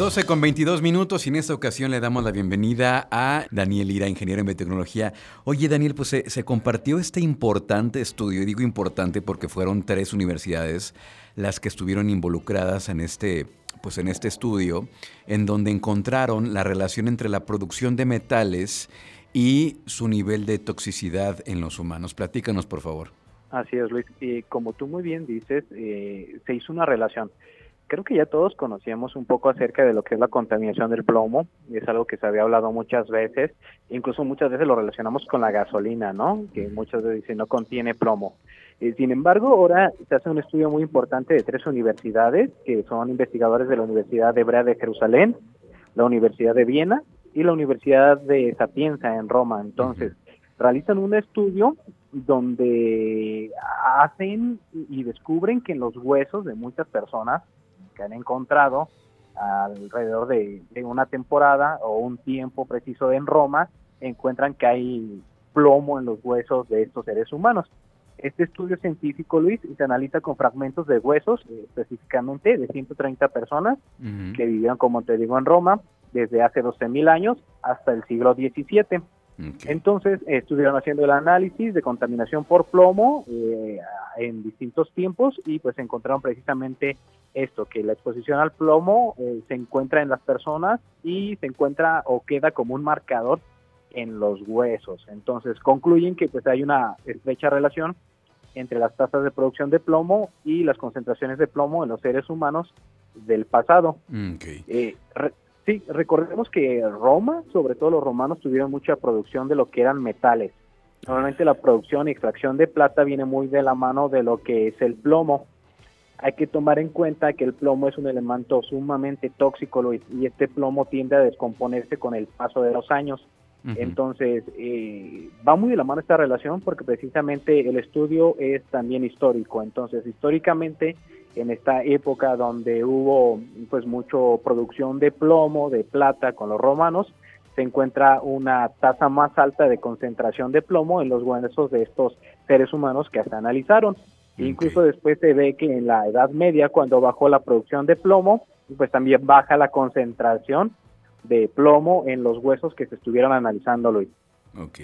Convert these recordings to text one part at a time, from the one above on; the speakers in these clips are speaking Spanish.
12 con 22 minutos y en esta ocasión le damos la bienvenida a Daniel Ira, ingeniero en biotecnología. Oye Daniel, pues se, compartió este importante estudio, y digo importante porque fueron tres universidades las que estuvieron involucradas en este, pues en este estudio, en donde encontraron la relación entre la producción de metales y su nivel de toxicidad en los humanos. Platícanos, por favor. Así es, Luis. Y como tú muy bien dices, eh, se hizo una relación creo que ya todos conocíamos un poco acerca de lo que es la contaminación del plomo, y es algo que se había hablado muchas veces, incluso muchas veces lo relacionamos con la gasolina, ¿no? Que muchas veces dicen no contiene plomo. Eh, sin embargo, ahora se hace un estudio muy importante de tres universidades, que son investigadores de la Universidad Hebrea de Jerusalén, la Universidad de Viena y la Universidad de Sapienza en Roma. Entonces, realizan un estudio donde hacen y descubren que en los huesos de muchas personas han encontrado alrededor de, una temporada o un tiempo preciso en Roma, encuentran que hay plomo en los huesos de estos seres humanos. Este estudio científico, Luis, se analiza con fragmentos de huesos, eh, específicamente de 130 personas que vivieron, como te digo, en Roma desde hace 12.000 años hasta el siglo XVII. Entonces, estuvieron haciendo el análisis de contaminación por plomo eh, en distintos tiempos y pues encontraron precisamente esto, que la exposición al plomo eh, se encuentra en las personas y se encuentra o queda como un marcador en los huesos. Entonces concluyen que pues hay una estrecha relación entre las tasas de producción de plomo y las concentraciones de plomo en los seres humanos del pasado. Mm, eh, sí, recordemos que Roma, sobre todo los romanos, tuvieron mucha producción de lo que eran metales. Normalmente la producción y extracción de plata viene muy de la mano de lo que es el plomo hay que tomar en cuenta que el plomo es un elemento sumamente tóxico y este plomo tiende a descomponerse con el paso de los años. Entonces, eh, va muy de la mano esta relación porque precisamente el estudio es también histórico. Entonces, históricamente, en esta época donde hubo pues mucho producción de plomo, de plata con los romanos, se encuentra una tasa más alta de concentración de plomo en los huesos de estos seres humanos que se analizaron. Incluso después se ve que en la Edad Media, cuando bajó la producción de plomo, pues también baja la concentración de plomo en los huesos que se estuvieron analizando, Luis. Ok.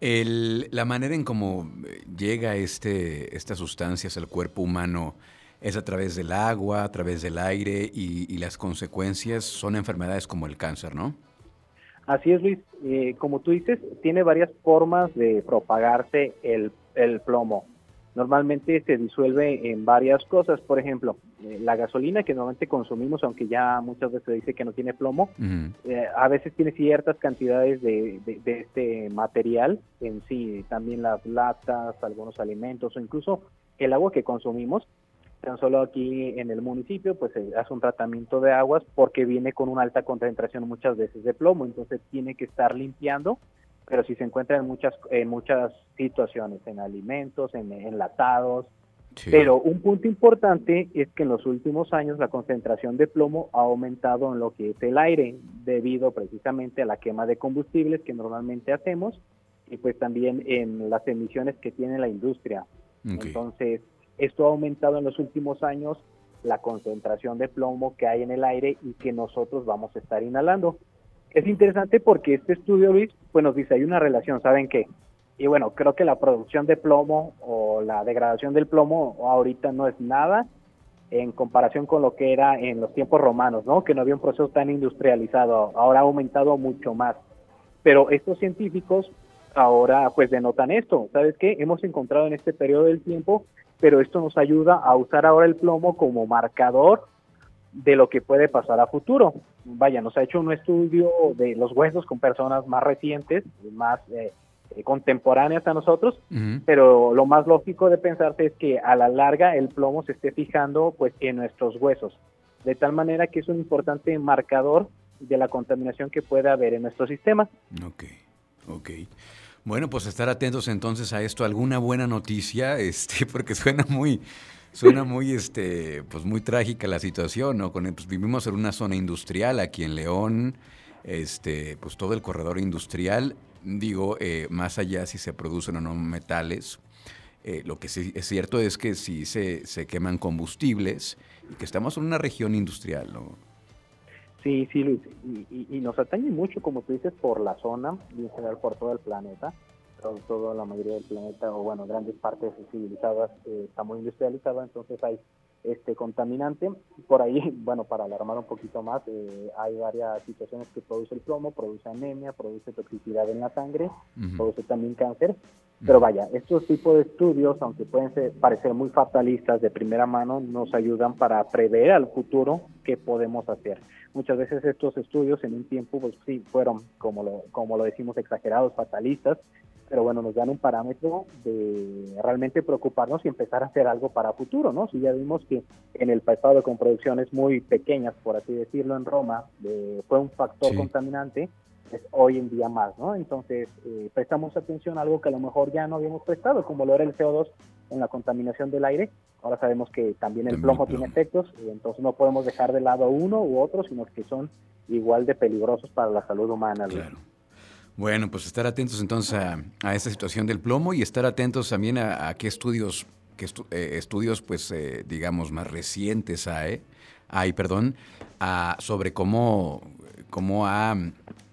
El, la manera en cómo llega este, estas sustancias al cuerpo humano es a través del agua, a través del aire y, las consecuencias son enfermedades como el cáncer, ¿no? Así es, Luis. Eh, como tú dices, tiene varias formas de propagarse el, el plomo normalmente se disuelve en varias cosas. Por ejemplo, eh, la gasolina que normalmente consumimos, aunque ya muchas veces se dice que no tiene plomo, eh, a veces tiene ciertas cantidades de, este material en sí, también las latas, algunos alimentos o incluso el agua que consumimos. Tan solo aquí en el municipio, pues se hace un tratamiento de aguas porque viene con una alta concentración muchas veces de plomo, entonces tiene que estar limpiando pero si se encuentra en muchas, en muchas situaciones, en alimentos, en enlatados. Pero un punto importante es que en los últimos años la concentración de plomo ha aumentado en lo que es el aire, debido precisamente a la quema de combustibles que normalmente hacemos y pues también en las emisiones que tiene la industria. Entonces, esto ha aumentado en los últimos años la concentración de plomo que hay en el aire y que nosotros vamos a estar inhalando. Es interesante porque este estudio, Luis, pues nos dice, hay una relación, ¿saben qué? Y bueno, creo que la producción de plomo o la degradación del plomo ahorita no es nada en comparación con lo que era en los tiempos romanos, ¿no? Que no había un proceso tan industrializado, ahora ha aumentado mucho más. Pero estos científicos ahora pues denotan esto, ¿sabes qué? Hemos encontrado en este periodo del tiempo, pero esto nos ayuda a usar ahora el plomo como marcador de lo que puede pasar a futuro. Vaya, nos ha hecho un estudio de los huesos con personas más recientes, más eh, eh, contemporáneas a nosotros, pero lo más lógico de pensarse es que a la larga el plomo se esté fijando pues en nuestros huesos, de tal manera que es un importante marcador de la contaminación que puede haber en nuestro sistema. Ok, ok. Bueno, pues estar atentos entonces a esto, alguna buena noticia, este, porque suena muy, suena muy, este, pues muy trágica la situación, ¿no? Con, pues vivimos en una zona industrial aquí en León, este, pues todo el corredor industrial, digo, eh, más allá si se producen o no metales, eh, lo que sí es cierto es que sí se, se queman combustibles y que estamos en una región industrial, ¿no? Sí, sí, Luis, y, nos atañe mucho, como tú dices, por la zona y en general por todo el planeta. Todo, toda la mayoría del planeta, o bueno, grandes partes civilizadas, eh, está muy industrializada, entonces hay este contaminante. Por ahí, bueno, para alarmar un poquito más, eh, hay varias situaciones que produce el plomo, produce anemia, produce toxicidad en la sangre, produce también cáncer. Pero vaya, estos tipos de estudios, aunque pueden parecer muy fatalistas de primera mano, nos ayudan para prever al futuro qué podemos hacer. Muchas veces estos estudios en un tiempo, pues sí, fueron, como lo, como lo decimos, exagerados, fatalistas, pero bueno, nos dan un parámetro de realmente preocuparnos y empezar a hacer algo para futuro, ¿no? Si ya vimos que en el pasado con producciones muy pequeñas, por así decirlo, en Roma, fue un factor contaminante, es hoy en día más, ¿no? Entonces, eh, prestamos atención a algo que a lo mejor ya no habíamos prestado, como lo era el CO2 en la contaminación del aire. Ahora sabemos que también el plomo, tiene efectos, y entonces no podemos dejar de lado uno u otro, sino que son igual de peligrosos para la salud humana. Claro. Bueno, pues estar atentos entonces a, esta situación del plomo y estar atentos también a, qué estudios, qué eh, estudios, pues, eh, digamos, más recientes hay, hay perdón, sobre cómo, cómo ha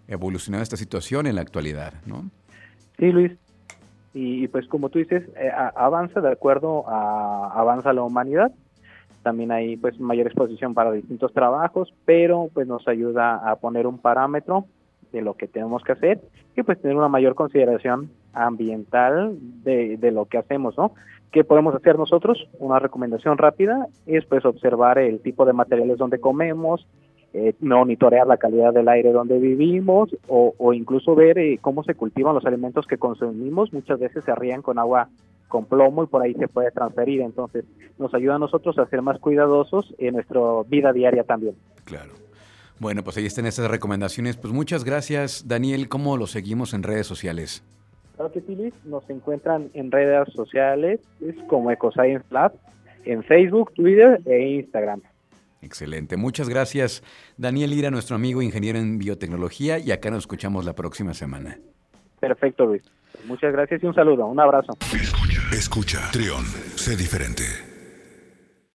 evolucionado esta situación en la actualidad, ¿no? Sí, Luis. Y, pues como tú dices, eh, avanza de acuerdo a avanza la humanidad. También hay pues mayor exposición para distintos trabajos, pero pues nos ayuda a poner un parámetro de lo que tenemos que hacer y pues tener una mayor consideración ambiental de, de lo que hacemos, ¿no? ¿Qué podemos hacer nosotros? Una recomendación rápida es pues observar el tipo de materiales donde comemos, eh, monitorear la calidad del aire donde vivimos o, o incluso ver eh, cómo se cultivan los alimentos que consumimos. Muchas veces se rían con agua con plomo y por ahí se puede transferir. Entonces nos ayuda a nosotros a ser más cuidadosos en nuestra vida diaria también. Claro. Bueno, pues ahí están esas recomendaciones. Pues muchas gracias, Daniel. ¿Cómo lo seguimos en redes sociales? Claro que sí, Luis. Nos encuentran en redes sociales es como EcoScience Lab, en Facebook, Twitter e Instagram. Excelente. Muchas gracias, Daniel Ira, nuestro amigo ingeniero en biotecnología, y acá nos escuchamos la próxima semana. Perfecto, Luis. Muchas gracias y un saludo. Un abrazo. Escucha, escucha. Trión, sé diferente.